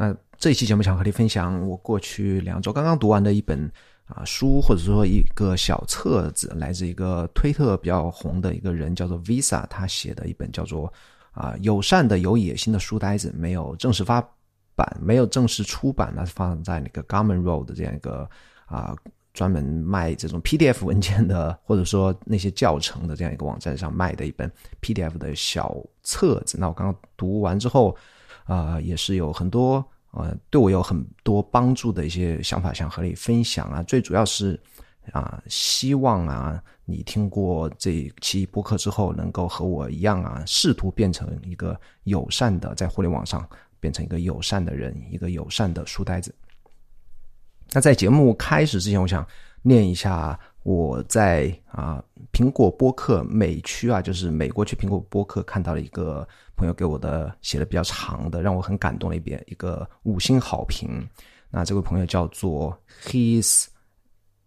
那这一期节目想和你分享我过去两周刚刚读完的一本啊书，或者说一个小册子，来自一个推特比较红的一个人，叫做 Visa，他写的一本叫做啊友善的有野心的书呆子，没有正式发版，没有正式出版，那是放在那个 Garment Road 这样一个啊。专门卖这种 PDF 文件的，或者说那些教程的这样一个网站上卖的一本 PDF 的小册子。那我刚刚读完之后，啊，也是有很多呃，对我有很多帮助的一些想法，想和你分享啊。最主要是啊，希望啊，你听过这一期播客之后，能够和我一样啊，试图变成一个友善的，在互联网上变成一个友善的人，一个友善的书呆子。那在节目开始之前，我想念一下我在啊苹果播客美区啊，就是美国区苹果播客看到了一个朋友给我的写的比较长的，让我很感动的一遍一个五星好评。那这位朋友叫做 His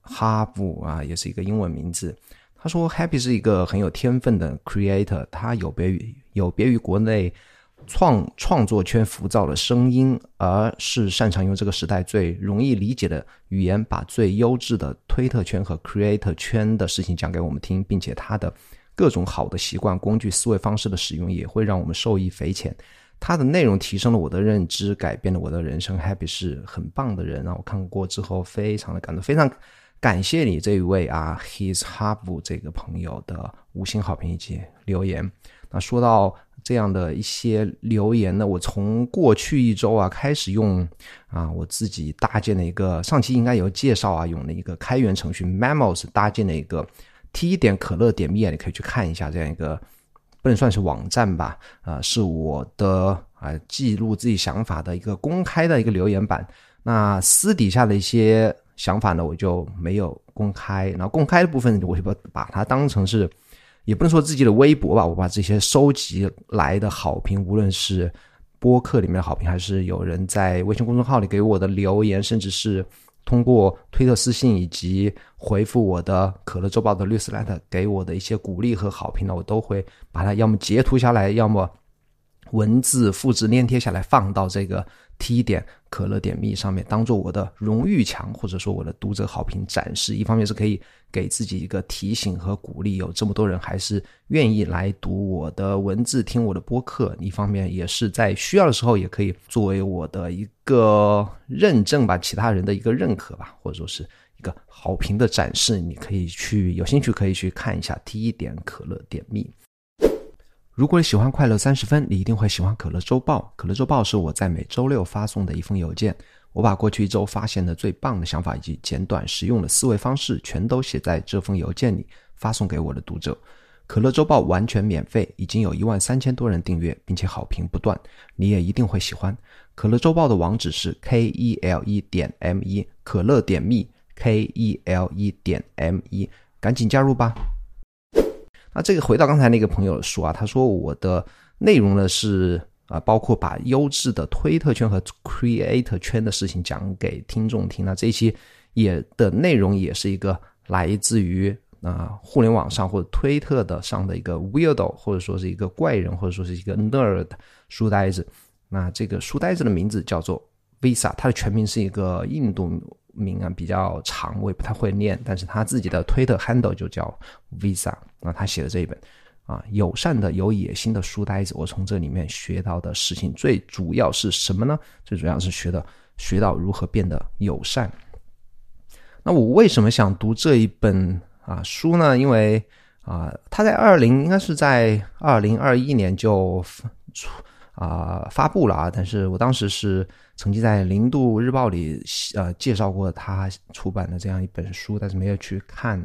Have 啊，也是一个英文名字。他说 Happy 是一个很有天分的 creator，他有别于有别于国内。创创作圈浮躁的声音，而是擅长用这个时代最容易理解的语言，把最优质的推特圈和 creator 圈的事情讲给我们听，并且他的各种好的习惯、工具、思维方式的使用，也会让我们受益匪浅。他的内容提升了我的认知，改变了我的人生。Happy 是很棒的人啊！我看过之后非常的感动，非常感谢你这一位啊，His Have 这个朋友的五星好评以及留言。那说到。这样的一些留言呢，我从过去一周啊开始用啊我自己搭建的一个上期应该有介绍啊，用的一个开源程序 Memos 搭建的一个 T 点可乐点 me 你可以去看一下这样一个不能算是网站吧，啊是我的啊记录自己想法的一个公开的一个留言板。那私底下的一些想法呢，我就没有公开，然后公开的部分我就把把它当成是。也不能说自己的微博吧，我把这些收集来的好评，无论是播客里面的好评，还是有人在微信公众号里给我的留言，甚至是通过推特私信以及回复我的可乐周报的律师 letter 给我的一些鼓励和好评呢，我都会把它要么截图下来，要么文字复制粘贴下来，放到这个 T 点可乐点 me 上面，当做我的荣誉墙，或者说我的读者好评展示。一方面是可以。给自己一个提醒和鼓励，有这么多人还是愿意来读我的文字、听我的播客。一方面也是在需要的时候，也可以作为我的一个认证吧，其他人的一个认可吧，或者说是一个好评的展示。你可以去有兴趣可以去看一下 T 点可乐点蜜。如果你喜欢快乐三十分，你一定会喜欢可乐周报。可乐周报是我在每周六发送的一封邮件。我把过去一周发现的最棒的想法以及简短实用的思维方式，全都写在这封邮件里，发送给我的读者。可乐周报完全免费，已经有一万三千多人订阅，并且好评不断。你也一定会喜欢。可乐周报的网址是 k e l e 点 m 一，可乐点 me k e l e 点 m 一，赶紧加入吧。那这个回到刚才那个朋友说啊，他说我的内容呢是。啊，包括把优质的推特圈和 Creator 圈的事情讲给听众听。那这一期也的内容也是一个来自于啊互联网上或者推特的上的一个 Weirdo，或者说是一个怪人，或者说是一个 Nerd 书呆子。那这个书呆子的名字叫做 Visa，他的全名是一个印度名啊，比较长，我也不太会念。但是他自己的推特 Handle 就叫 Visa。那他写的这一本。啊，友善的、有野心的书呆子，我从这里面学到的事情最主要是什么呢？最主要是学的学到如何变得友善。那我为什么想读这一本啊书呢？因为啊，他在二零应该是在二零二一年就出啊发布了啊，但是我当时是曾经在《零度日报》里呃介绍过他出版的这样一本书，但是没有去看。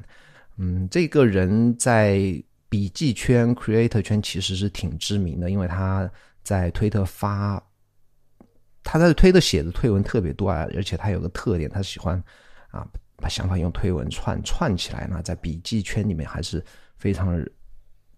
嗯，这个人在。笔记圈、Creator 圈其实是挺知名的，因为他在推特发，他在推特写的推文特别多啊，而且他有个特点，他喜欢啊把想法用推文串串起来呢，在笔记圈里面还是非常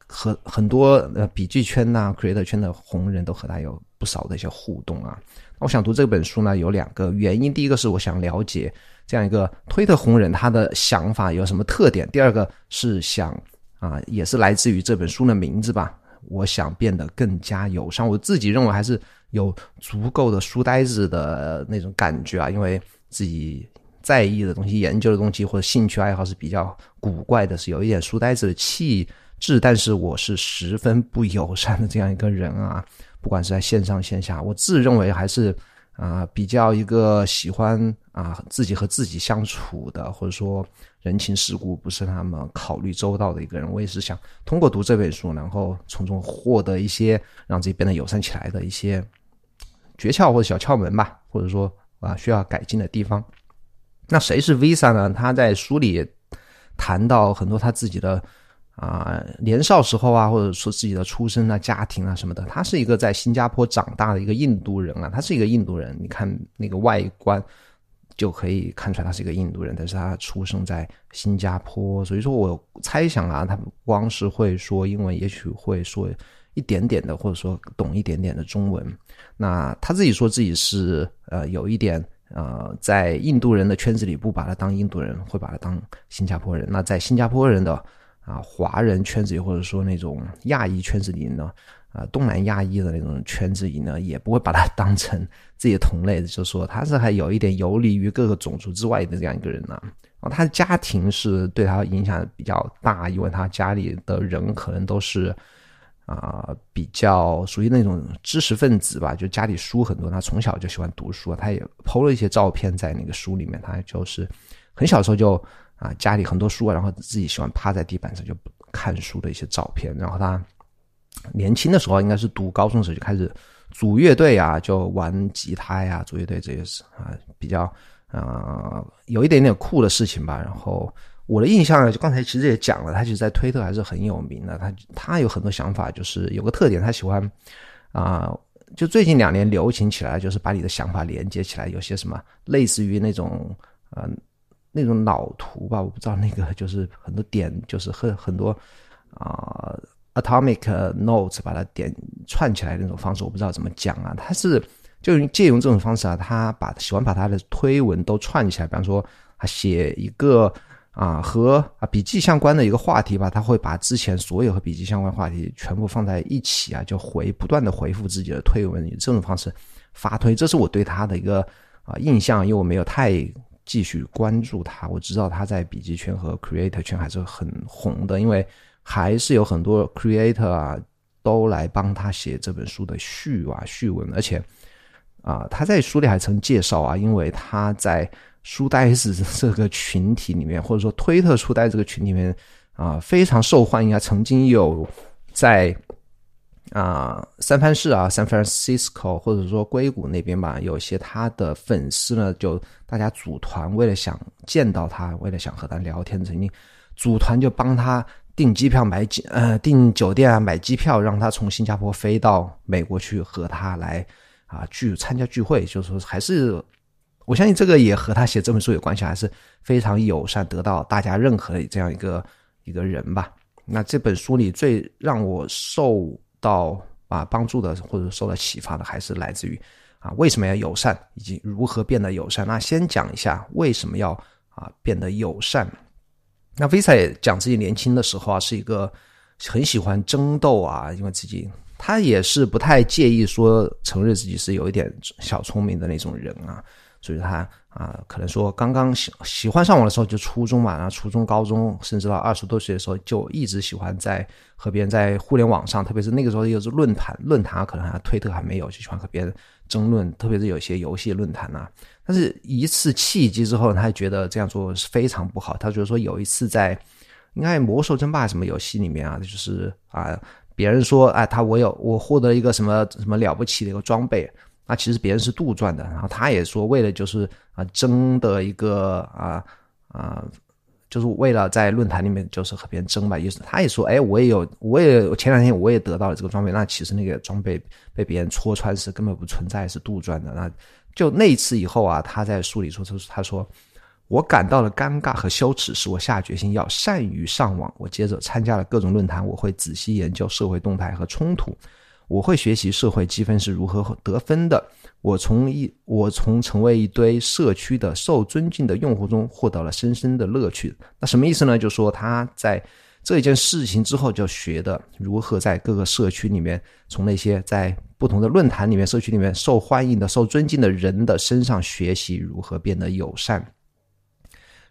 和很多呃笔记圈呐、Creator 圈的红人都和他有不少的一些互动啊。我想读这本书呢，有两个原因，第一个是我想了解这样一个推特红人他的想法有什么特点，第二个是想。啊，也是来自于这本书的名字吧我想变得更加友善。我自己认为还是有足够的书呆子的那种感觉啊，因为自己在意的东西、研究的东西或者兴趣爱好是比较古怪的，是有一点书呆子的气质。但是我是十分不友善的这样一个人啊，不管是在线上线下，我自认为还是。啊，比较一个喜欢啊自己和自己相处的，或者说人情世故不是那么考虑周到的一个人。我也是想通过读这本书，然后从中获得一些让自己变得友善起来的一些诀窍或者小窍门吧，或者说啊需要改进的地方。那谁是 Visa 呢？他在书里谈到很多他自己的。啊，年少时候啊，或者说自己的出身啊、家庭啊什么的，他是一个在新加坡长大的一个印度人啊，他是一个印度人。你看那个外观就可以看出来他是一个印度人，但是他出生在新加坡，所以说我猜想啊，他不光是会说英文，也许会说一点点的，或者说懂一点点的中文。那他自己说自己是呃有一点呃，在印度人的圈子里不把他当印度人，会把他当新加坡人。那在新加坡人的。啊，华人圈子里或者说那种亚裔圈子里呢，啊，东南亚裔的那种圈子里呢，也不会把他当成自己同类，就说他是还有一点游离于各个种族之外的这样一个人呢。啊，他的家庭是对他影响比较大，因为他家里的人可能都是啊比较属于那种知识分子吧，就家里书很多，他从小就喜欢读书，他也剖了一些照片在那个书里面，他就是很小时候就。啊，家里很多书啊，然后自己喜欢趴在地板上就看书的一些照片。然后他年轻的时候，应该是读高中时候就开始组乐队啊，就玩吉他呀，组乐队这些是啊，比较啊有一点点酷的事情吧。然后我的印象，就刚才其实也讲了，他其实，在推特还是很有名的。他他有很多想法，就是有个特点，他喜欢啊，就最近两年流行起来，就是把你的想法连接起来，有些什么类似于那种嗯。那种脑图吧，我不知道那个就是很多点，就是很很多啊，atomic notes 把它点串起来的那种方式，我不知道怎么讲啊。他是就借用这种方式啊，他把喜欢把他的推文都串起来，比方说他写一个啊和啊笔记相关的一个话题吧，他会把之前所有和笔记相关话题全部放在一起啊，就回不断的回复自己的推文，以这种方式发推。这是我对他的一个啊印象，因为我没有太。继续关注他，我知道他在笔记圈和 creator 圈还是很红的，因为还是有很多 creator 啊都来帮他写这本书的序啊序文，而且啊他在书里还曾介绍啊，因为他在书呆子 这个群体里面，或者说推特书呆这个群里面啊非常受欢迎啊，曾经有在。啊，三藩市啊，San Francisco，或者说硅谷那边吧，有些他的粉丝呢，就大家组团，为了想见到他，为了想和他聊天，曾经组团就帮他订机票、买机呃订酒店啊、买机票，让他从新加坡飞到美国去和他来啊聚参加聚会，就是说还是我相信这个也和他写这本书有关系，还是非常友善，得到大家认可的这样一个一个人吧。那这本书里最让我受。到啊，帮助的或者受到启发的，还是来自于啊，为什么要友善，以及如何变得友善。那先讲一下为什么要啊变得友善。那 Visa 也讲自己年轻的时候啊，是一个很喜欢争斗啊，因为自己他也是不太介意说承认自己是有一点小聪明的那种人啊，所以他。啊，可能说刚刚喜喜欢上网的时候就初中嘛，然后初中、高中，甚至到二十多岁的时候，就一直喜欢在和别人在互联网上，特别是那个时候又是论坛，论坛可能还推特还没有，就喜欢和别人争论，特别是有些游戏论坛呐。但是一次契机之后，他觉得这样做是非常不好。他觉得说有一次在应该魔兽争霸什么游戏里面啊，就是啊，别人说哎，他我有我获得一个什么什么了不起的一个装备。那其实别人是杜撰的，然后他也说为了就是啊争的一个啊啊，就是为了在论坛里面就是和别人争吧，意思他也说，哎，我也有，我也前两天我也得到了这个装备，那其实那个装备被别人戳穿是根本不存在，是杜撰的。那就那一次以后啊，他在书里说，他说他说我感到了尴尬和羞耻，使我下决心要善于上网。我接着参加了各种论坛，我会仔细研究社会动态和冲突。我会学习社会积分是如何得分的。我从一我从成为一堆社区的受尊敬的用户中获得了深深的乐趣。那什么意思呢？就是说他在这一件事情之后，就学的如何在各个社区里面，从那些在不同的论坛里面、社区里面受欢迎的、受尊敬的人的身上学习如何变得友善。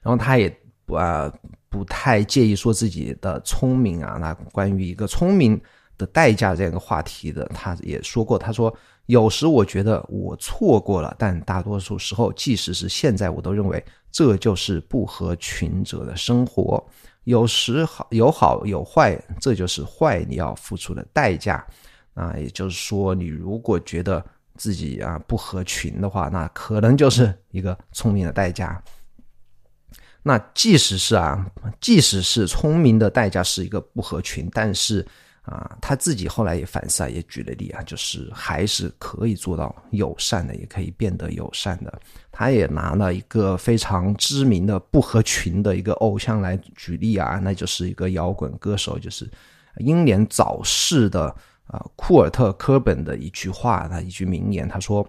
然后他也不啊不太介意说自己的聪明啊。那关于一个聪明的代价这样一个话题的，他也说过，他说。有时我觉得我错过了，但大多数时候，即使是现在，我都认为这就是不合群者的生活。有时好有好有坏，这就是坏你要付出的代价。啊，也就是说，你如果觉得自己啊不合群的话，那可能就是一个聪明的代价。那即使是啊，即使是聪明的代价是一个不合群，但是。啊，他自己后来也反思啊，也举了例啊，就是还是可以做到友善的，也可以变得友善的。他也拿了一个非常知名的不合群的一个偶像来举例啊，那就是一个摇滚歌手，就是英年早逝的啊库尔特·科本的一句话，他一句名言，他说：“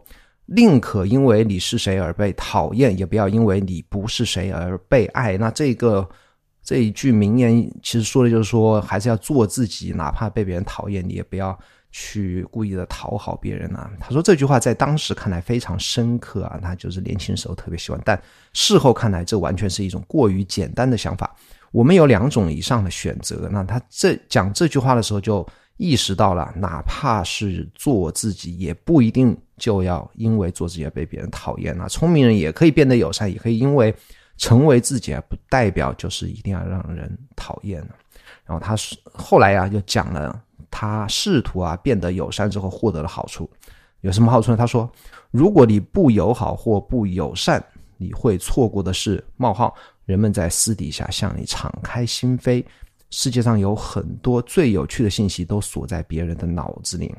宁可因为你是谁而被讨厌，也不要因为你不是谁而被爱。”那这个。这一句名言其实说的就是说，还是要做自己，哪怕被别人讨厌，你也不要去故意的讨好别人啊。他说这句话在当时看来非常深刻啊，他就是年轻时候特别喜欢，但事后看来这完全是一种过于简单的想法。我们有两种以上的选择，那他这讲这句话的时候就意识到了，哪怕是做自己，也不一定就要因为做自己而被别人讨厌啊。聪明人也可以变得友善，也可以因为。成为自己啊，不代表就是一定要让人讨厌然后他是后来啊，就讲了他试图啊变得友善之后获得了好处，有什么好处呢？他说：“如果你不友好或不友善，你会错过的是冒号人们在私底下向你敞开心扉。世界上有很多最有趣的信息都锁在别人的脑子里。”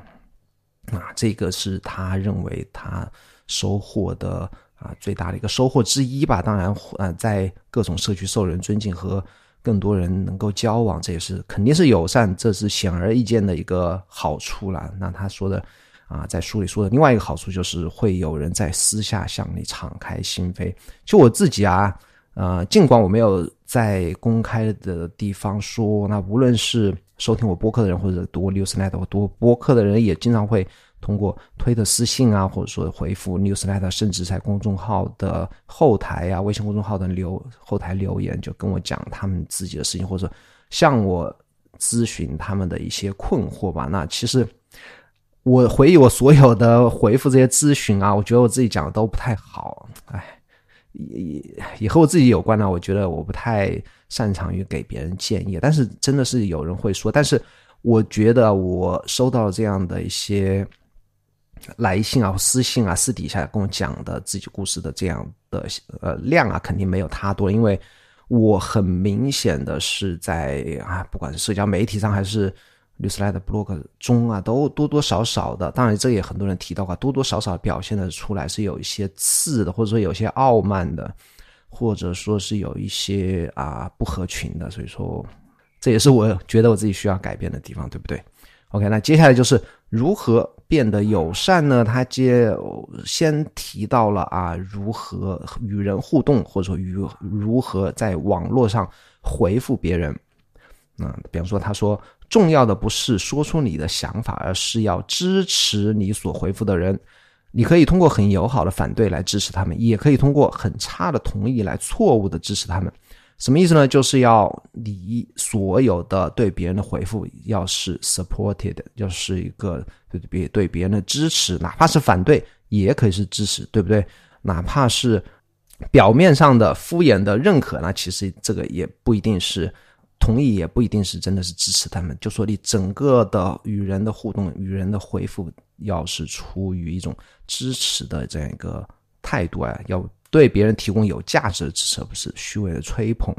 啊，这个是他认为他收获的。啊，最大的一个收获之一吧。当然，呃，在各种社区受人尊敬和更多人能够交往，这也是肯定是友善，这是显而易见的一个好处了。那他说的，啊，在书里说的另外一个好处就是会有人在私下向你敞开心扉。就我自己啊，呃，尽管我没有在公开的地方说，那无论是收听我播客的人，或者读 newsletter 或读播客的人，也经常会。通过推特私信啊，或者说回复 newsletter，甚至在公众号的后台啊，微信公众号的留后台留言，就跟我讲他们自己的事情，或者向我咨询他们的一些困惑吧。那其实我回忆我所有的回复这些咨询啊，我觉得我自己讲的都不太好，哎，也也和我自己有关呢。我觉得我不太擅长于给别人建议，但是真的是有人会说，但是我觉得我收到这样的一些。来信啊，私信啊，私底下跟我讲的自己故事的这样的呃量啊，肯定没有他多，因为我很明显的是在啊，不管是社交媒体上还是律师来的 blog 中啊，都多多少少的，当然这也很多人提到过，多多少少表现的出来是有一些刺的，或者说有些傲慢的，或者说是有一些啊不合群的，所以说这也是我觉得我自己需要改变的地方，对不对？OK，那接下来就是如何。变得友善呢？他接先提到了啊，如何与人互动，或者说与如何在网络上回复别人。嗯，比方说，他说，重要的不是说出你的想法，而是要支持你所回复的人。你可以通过很友好的反对来支持他们，也可以通过很差的同意来错误的支持他们。什么意思呢？就是要你所有的对别人的回复要是 supported，要是一个对别对别人的支持，哪怕是反对也可以是支持，对不对？哪怕是表面上的敷衍的认可，那其实这个也不一定是同意，也不一定是真的是支持他们。就说你整个的与人的互动、与人的回复，要是出于一种支持的这样一个态度啊，要。对别人提供有价值的支持，而不是虚伪的吹捧。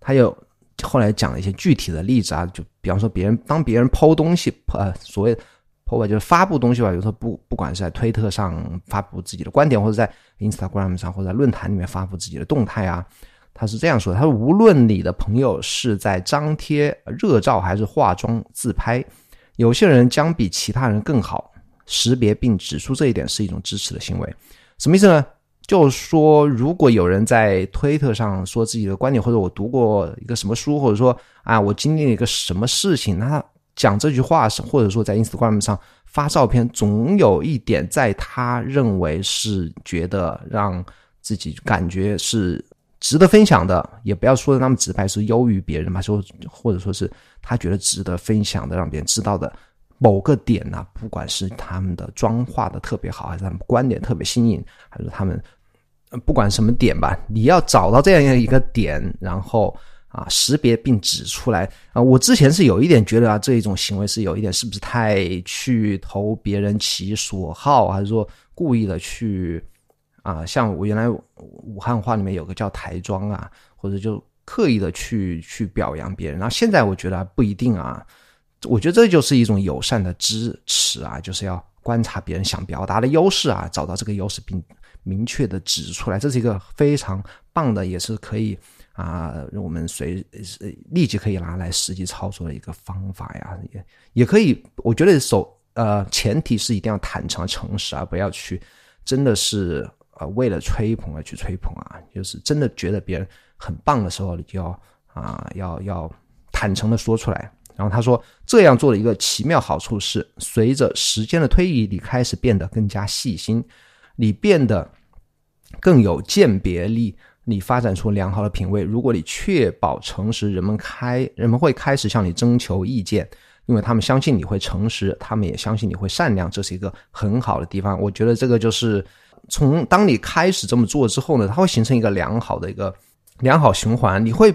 他又后来讲了一些具体的例子啊，就比方说别人当别人抛东西，呃，所谓抛吧，就是发布东西吧。有时候不不管是在推特上发布自己的观点，或者在 Instagram 上或者在论坛里面发布自己的动态啊，他是这样说的：他说，无论你的朋友是在张贴热照还是化妆自拍，有些人将比其他人更好识别并指出这一点是一种支持的行为。什么意思呢？就说，如果有人在推特上说自己的观点，或者我读过一个什么书，或者说啊，我经历了一个什么事情，那他讲这句话是，或者说在 Instagram 上发照片，总有一点在他认为是觉得让自己感觉是值得分享的，也不要说的那么直白，是优于别人嘛，说或者说是他觉得值得分享的，让别人知道的某个点呢，不管是他们的妆化的特别好，还是他们观点特别新颖，还是他们。不管什么点吧，你要找到这样一个点，然后啊识别并指出来啊。我之前是有一点觉得啊，这一种行为是有一点是不是太去投别人其所好，还是说故意的去啊？像我原来武汉话里面有个叫台妆啊，或者就刻意的去去表扬别人。然后现在我觉得不一定啊，我觉得这就是一种友善的支持啊，就是要观察别人想表达的优势啊，找到这个优势并。明确的指出来，这是一个非常棒的，也是可以啊，我们随立即可以拿来实际操作的一个方法呀，也也可以。我觉得首呃，前提是一定要坦诚、诚实啊，不要去真的是呃为了吹捧而去吹捧啊，就是真的觉得别人很棒的时候，你就要啊要要坦诚的说出来。然后他说，这样做的一个奇妙好处是，随着时间的推移，你开始变得更加细心。你变得更有鉴别力，你发展出良好的品味。如果你确保诚实，人们开人们会开始向你征求意见，因为他们相信你会诚实，他们也相信你会善良，这是一个很好的地方。我觉得这个就是从当你开始这么做之后呢，它会形成一个良好的一个良好循环。你会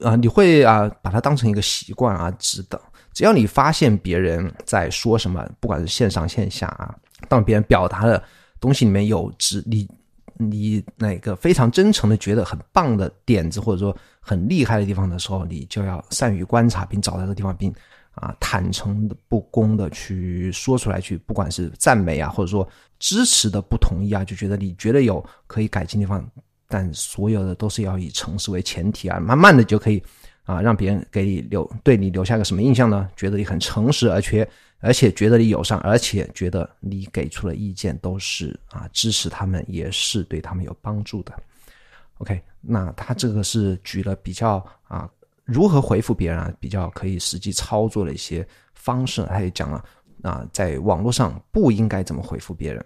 啊，你会啊，把它当成一个习惯啊，值得只要你发现别人在说什么，不管是线上线下啊，当别人表达的。东西里面有只你你那个非常真诚的觉得很棒的点子或者说很厉害的地方的时候，你就要善于观察并找到这个地方，并啊坦诚的不公的去说出来，去不管是赞美啊，或者说支持的不同意啊，就觉得你觉得有可以改进地方，但所有的都是要以诚实为前提啊，慢慢的就可以啊让别人给你留对你留下个什么印象呢？觉得你很诚实，而且。而且觉得你友善，而且觉得你给出的意见都是啊支持他们，也是对他们有帮助的。OK，那他这个是举了比较啊如何回复别人啊比较可以实际操作的一些方式，他也讲了啊在网络上不应该怎么回复别人。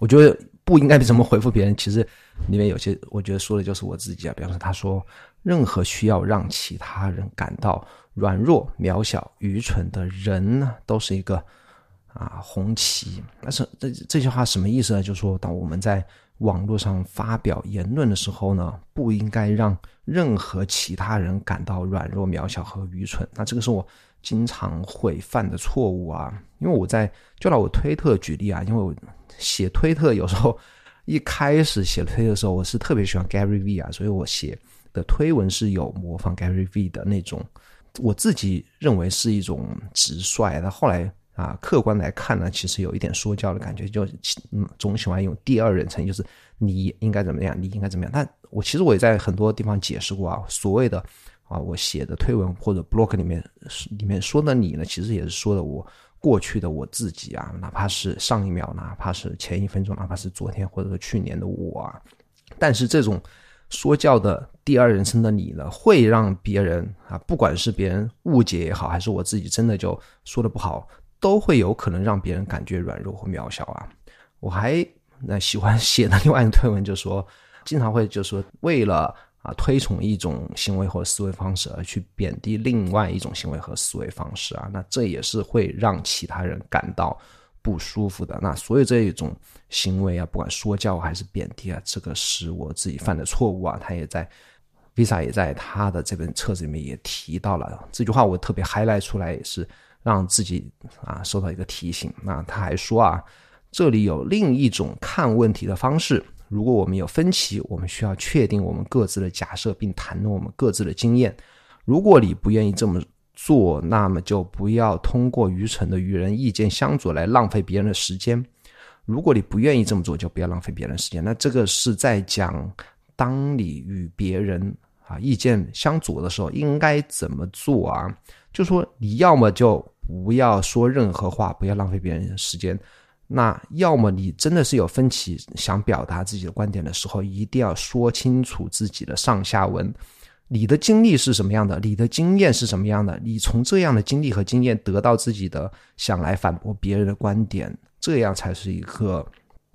我觉得不应该怎么回复别人，其实里面有些我觉得说的就是我自己啊，比方说他说任何需要让其他人感到。软弱、渺小、愚蠢的人呢，都是一个啊红旗。那是这这句话什么意思呢？就是说，当我们在网络上发表言论的时候呢，不应该让任何其他人感到软弱、渺小和愚蠢。那这个是我经常会犯的错误啊。因为我在就拿我推特举例啊，因为我写推特有时候一开始写推的时候，我是特别喜欢 Gary V 啊，所以我写的推文是有模仿 Gary V 的那种。我自己认为是一种直率，但后来啊，客观来看呢，其实有一点说教的感觉，就嗯，总喜欢用第二人称，就是你应该怎么样，你应该怎么样。但我其实我也在很多地方解释过啊，所谓的啊，我写的推文或者 blog 里面里面说的你呢，其实也是说的我过去的我自己啊，哪怕是上一秒，哪怕是前一分钟，哪怕是昨天或者说去年的我啊，但是这种。说教的第二人称的你呢，会让别人啊，不管是别人误解也好，还是我自己真的就说的不好，都会有可能让别人感觉软弱或渺小啊。我还那喜欢写的另外一个推文，就说经常会就说为了啊推崇一种行为或思维方式而去贬低另外一种行为和思维方式啊，那这也是会让其他人感到。不舒服的那所有这一种行为啊，不管说教还是贬低啊，这个是我自己犯的错误啊。他也在 Visa 也在他的这本册子里面也提到了这句话，我特别 highlight 出来，也是让自己啊受到一个提醒。那他还说啊，这里有另一种看问题的方式。如果我们有分歧，我们需要确定我们各自的假设，并谈论我们各自的经验。如果你不愿意这么。做，那么就不要通过愚蠢的与人意见相左来浪费别人的时间。如果你不愿意这么做，就不要浪费别人的时间。那这个是在讲，当你与别人啊意见相左的时候，应该怎么做啊？就说你要么就不要说任何话，不要浪费别人的时间。那要么你真的是有分歧，想表达自己的观点的时候，一定要说清楚自己的上下文。你的经历是什么样的？你的经验是什么样的？你从这样的经历和经验得到自己的想来反驳别人的观点，这样才是一个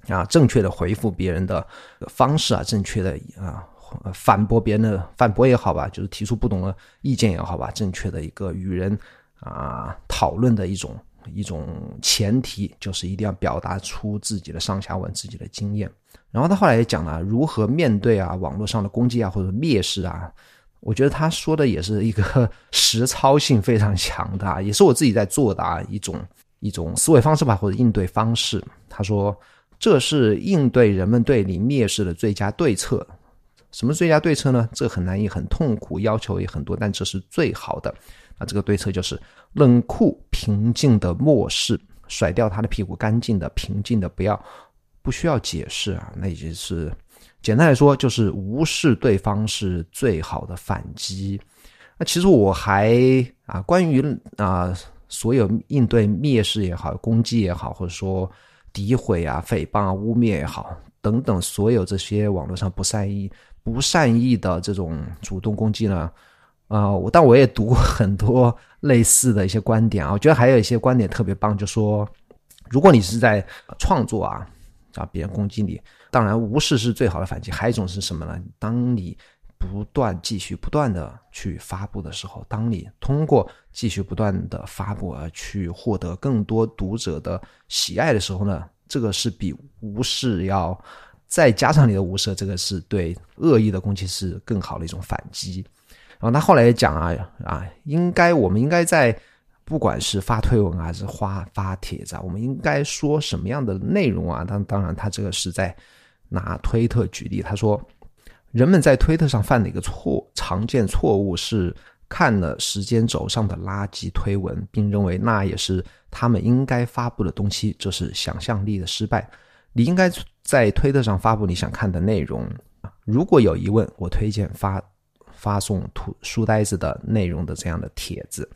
啊正确的回复别人的方式啊，正确的啊反驳别人的反驳也好吧，就是提出不同的意见也好吧，正确的一个与人啊讨论的一种一种前提，就是一定要表达出自己的上下文、自己的经验。然后他后来也讲了如何面对啊网络上的攻击啊或者蔑视啊。我觉得他说的也是一个 实操性非常强的，啊也是我自己在做的啊一种一种思维方式吧，或者应对方式。他说这是应对人们对你蔑视的最佳对策。什么最佳对策呢？这很难也很痛苦，要求也很多，但这是最好的。那这个对策就是冷酷平静的漠视，甩掉他的屁股，干净的平静的，不要不需要解释啊，那已经是。简单来说，就是无视对方是最好的反击。那其实我还啊，关于啊，所有应对蔑视也好、攻击也好，或者说诋毁啊、诽谤啊、污蔑也好等等，所有这些网络上不善意、不善意的这种主动攻击呢，啊，我但我也读过 很多类似的一些观点啊，我觉得还有一些观点特别棒，就说如果你是在创作啊。啊！别人攻击你，当然无视是最好的反击。还有一种是什么呢？当你不断继续不断的去发布的时候，当你通过继续不断的发布而去获得更多读者的喜爱的时候呢？这个是比无视要再加上你的无视，这个是对恶意的攻击是更好的一种反击。然后他后来也讲啊啊，应该我们应该在。不管是发推文还是发发帖子啊，我们应该说什么样的内容啊？当当然，他这个是在拿推特举例。他说，人们在推特上犯的一个错常见错误是看了时间轴上的垃圾推文，并认为那也是他们应该发布的东西，这是想象力的失败。你应该在推特上发布你想看的内容。如果有疑问，我推荐发发送图书呆子的内容的这样的帖子。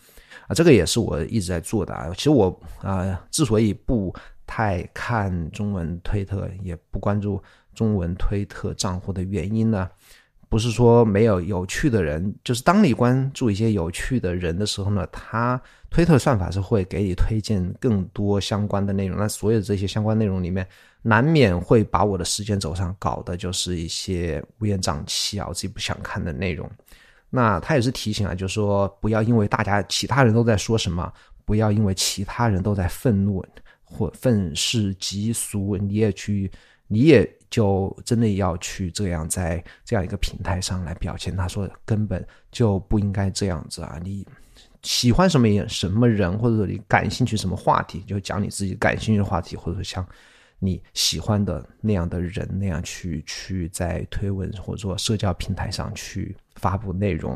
啊，这个也是我一直在做的啊。其实我啊，之所以不太看中文推特，也不关注中文推特账户的原因呢，不是说没有有趣的人，就是当你关注一些有趣的人的时候呢，他推特算法是会给你推荐更多相关的内容。那所有这些相关内容里面，难免会把我的时间轴上搞的就是一些乌烟瘴气啊，我自己不想看的内容。那他也是提醒啊，就是说不要因为大家其他人都在说什么，不要因为其他人都在愤怒或愤世嫉俗，你也去，你也就真的要去这样在这样一个平台上来表现。他说根本就不应该这样子啊！你喜欢什么人什么人，或者说你感兴趣什么话题，就讲你自己感兴趣的话题，或者说像。你喜欢的那样的人那样去去在推文或者说社交平台上去发布内容，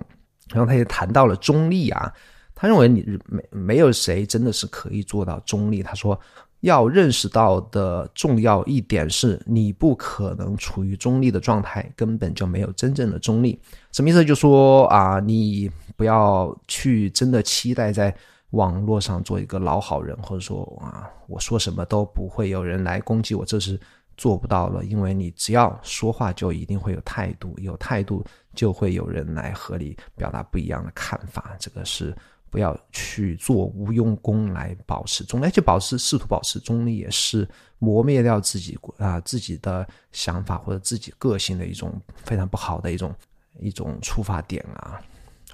然后他也谈到了中立啊，他认为你没没有谁真的是可以做到中立。他说要认识到的重要一点是你不可能处于中立的状态，根本就没有真正的中立。什么意思？就说啊，你不要去真的期待在。网络上做一个老好人，或者说啊，我说什么都不会有人来攻击我，这是做不到了。因为你只要说话，就一定会有态度，有态度就会有人来和你表达不一样的看法。这个是不要去做无用功来保持中立，就保持试图保持中立，也是磨灭掉自己啊自己的想法或者自己个性的一种非常不好的一种一种出发点啊。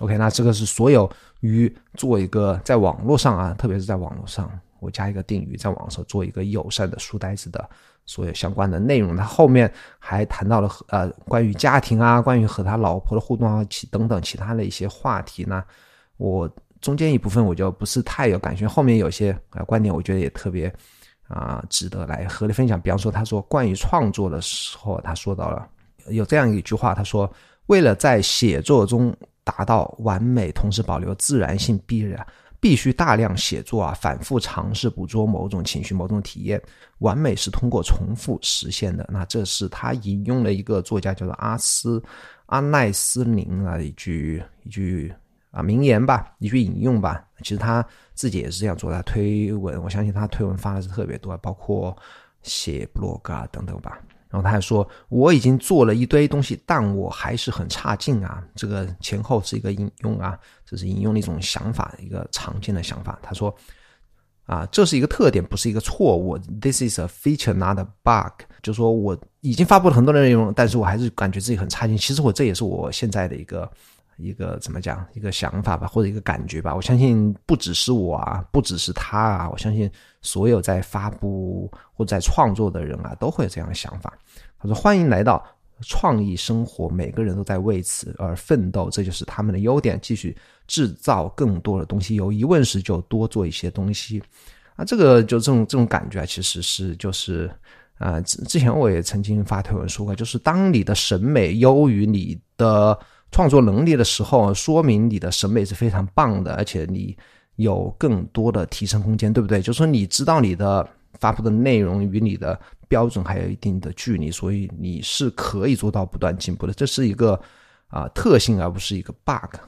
OK，那这个是所有于做一个在网络上啊，特别是在网络上，我加一个定语，在网上做一个友善的书呆子的所有相关的内容。他后面还谈到了呃关于家庭啊，关于和他老婆的互动啊，其等等其他的一些话题呢。我中间一部分我就不是太有感觉，后面有些呃观点我觉得也特别啊值得来和你分享。比方说，他说关于创作的时候，他说到了有这样一句话，他说为了在写作中。达到完美，同时保留自然性，必然必须大量写作啊，反复尝试捕捉某种情绪、某种体验。完美是通过重复实现的。那这是他引用了一个作家叫做阿斯阿奈斯林啊一句一句啊名言吧，一句引用吧。其实他自己也是这样做的，推文，我相信他推文发的是特别多，包括写 blog 啊等等吧。然后他还说：“我已经做了一堆东西，但我还是很差劲啊。”这个前后是一个引用啊，这是引用的一种想法，一个常见的想法。他说：“啊，这是一个特点，不是一个错误。This is a feature, not a bug。”就说我已经发布了很多的内容，但是我还是感觉自己很差劲。其实我这也是我现在的一个一个怎么讲一个想法吧，或者一个感觉吧。我相信不只是我啊，不只是他啊，我相信。所有在发布或在创作的人啊，都会有这样的想法。他说：“欢迎来到创意生活，每个人都在为此而奋斗，这就是他们的优点。继续制造更多的东西，有疑问时就多做一些东西。啊，这个就这种这种感觉啊，其实是就是啊，之之前我也曾经发推文说过，就是当你的审美优于你的创作能力的时候，说明你的审美是非常棒的，而且你。”有更多的提升空间，对不对？就是说，你知道你的发布的内容与你的标准还有一定的距离，所以你是可以做到不断进步的。这是一个啊特性，而不是一个 bug。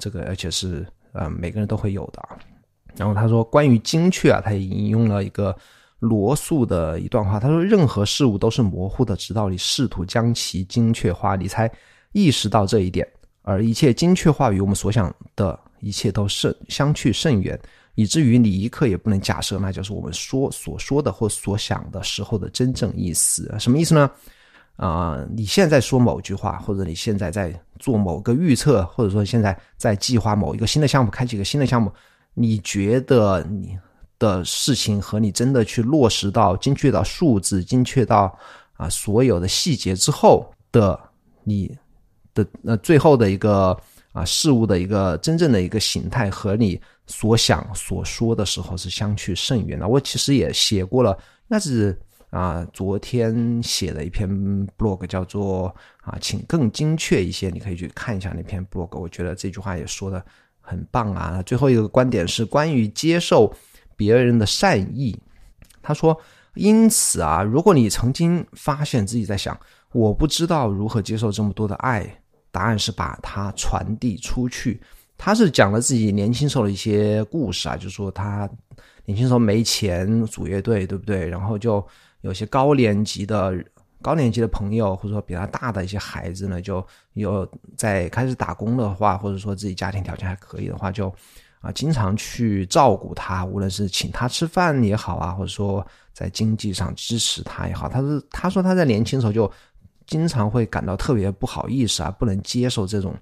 这个而且是啊每个人都会有的。然后他说，关于精确啊，他也引用了一个罗素的一段话。他说，任何事物都是模糊的，直到你试图将其精确化，你才意识到这一点。而一切精确化与我们所想的。一切都甚相去甚远，以至于你一刻也不能假设那就是我们说所说的或所想的时候的真正意思。什么意思呢？啊，你现在说某句话，或者你现在在做某个预测，或者说现在在计划某一个新的项目，开启一个新的项目，你觉得你的事情和你真的去落实到精确到数字、精确到啊所有的细节之后的你的那最后的一个。啊，事物的一个真正的一个形态和你所想所说的时候是相去甚远的。我其实也写过了，那是啊，昨天写的一篇 blog，叫做啊，请更精确一些。你可以去看一下那篇 blog，我觉得这句话也说的很棒啊。最后一个观点是关于接受别人的善意。他说，因此啊，如果你曾经发现自己在想，我不知道如何接受这么多的爱。答案是把它传递出去。他是讲了自己年轻时候的一些故事啊，就是说他年轻时候没钱组乐队，对不对？然后就有些高年级的高年级的朋友，或者说比他大的一些孩子呢，就有在开始打工的话，或者说自己家庭条件还可以的话，就啊经常去照顾他，无论是请他吃饭也好啊，或者说在经济上支持他也好。他是他说他在年轻时候就。经常会感到特别不好意思啊，不能接受这种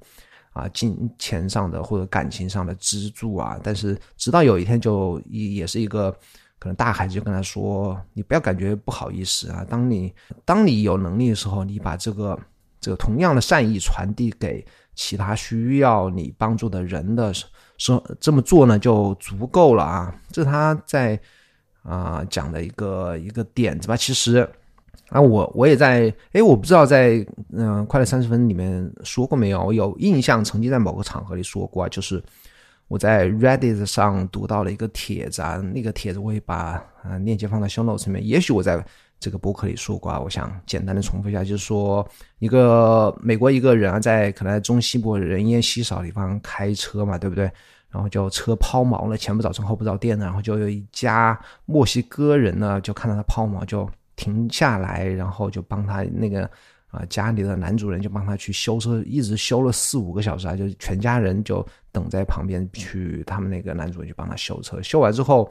啊金钱上的或者感情上的资助啊。但是直到有一天，就也也是一个可能大孩子就跟他说：“你不要感觉不好意思啊，当你当你有能力的时候，你把这个这个同样的善意传递给其他需要你帮助的人的说这么做呢，就足够了啊。”这是他在啊讲的一个一个点子吧。其实。啊，我我也在，哎，我不知道在嗯快乐三十分里面说过没有？我有印象，曾经在某个场合里说过，就是我在 Reddit 上读到了一个帖子啊，那个帖子我会把啊链接放在 Show Notes 里面。也许我在这个博客里说过啊，我想简单的重复一下，就是说一个美国一个人啊，在可能在中西部人烟稀少的地方开车嘛，对不对？然后就车抛锚了，前不着村后不着店的，然后就有一家墨西哥人呢，就看到他抛锚就。停下来，然后就帮他那个啊家里的男主人就帮他去修车，一直修了四五个小时啊，就全家人就等在旁边去，他们那个男主人去帮他修车。修完之后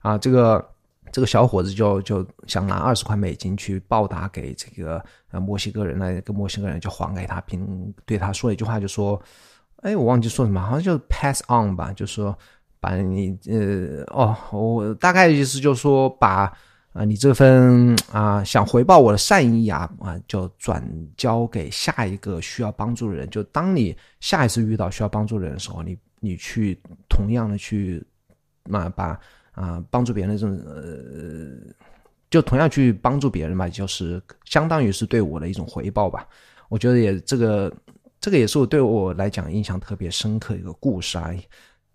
啊，这个这个小伙子就就想拿二十块美金去报答给这个呃墨西哥人，那个墨西哥人就还给他，并对他说一句话，就说：“哎，我忘记说什么，好像就 pass on 吧，就说把你呃哦，我大概意思就是说把。”啊，你这份啊，想回报我的善意啊，啊，就转交给下一个需要帮助的人。就当你下一次遇到需要帮助的人的时候，你你去同样的去，啊，把啊帮助别人的这种呃，就同样去帮助别人嘛，就是相当于是对我的一种回报吧。我觉得也这个这个也是我对我来讲印象特别深刻一个故事啊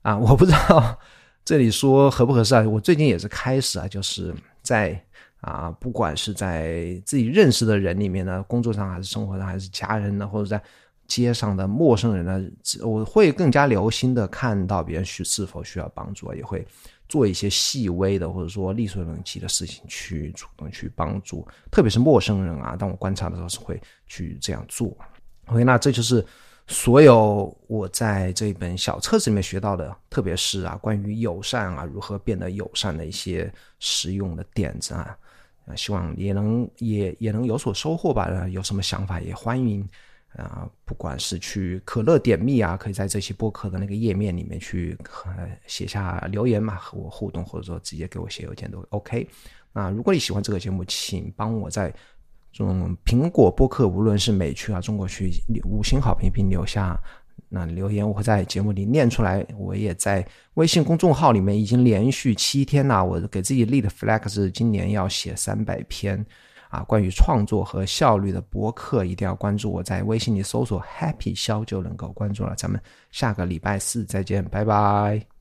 啊，我不知道 这里说合不合适啊。我最近也是开始啊，就是。在啊，不管是在自己认识的人里面呢，工作上还是生活上，还是家人呢，或者在街上的陌生人呢，我会更加留心的看到别人需是否需要帮助，也会做一些细微的或者说力所能及的事情去主动去帮助，特别是陌生人啊。当我观察的时候是会去这样做。OK，那这就是所有我在这一本小册子里面学到的，特别是啊关于友善啊如何变得友善的一些实用的点子啊。啊，希望也能也也能有所收获吧。有什么想法也欢迎。啊，不管是去可乐点蜜啊，可以在这期播客的那个页面里面去写下留言嘛，和我互动，或者说直接给我写邮件都 OK。那如果你喜欢这个节目，请帮我在这种苹果播客，无论是美区啊、中国区，五星好评并留下那留言，我会在节目里念出来。我也在微信公众号里面已经连续七天了，我给自己立的 flag 是今年要写三百篇。啊，关于创作和效率的博客，一定要关注。我在微信里搜索 “Happy 肖”就能够关注了。咱们下个礼拜四再见，拜拜。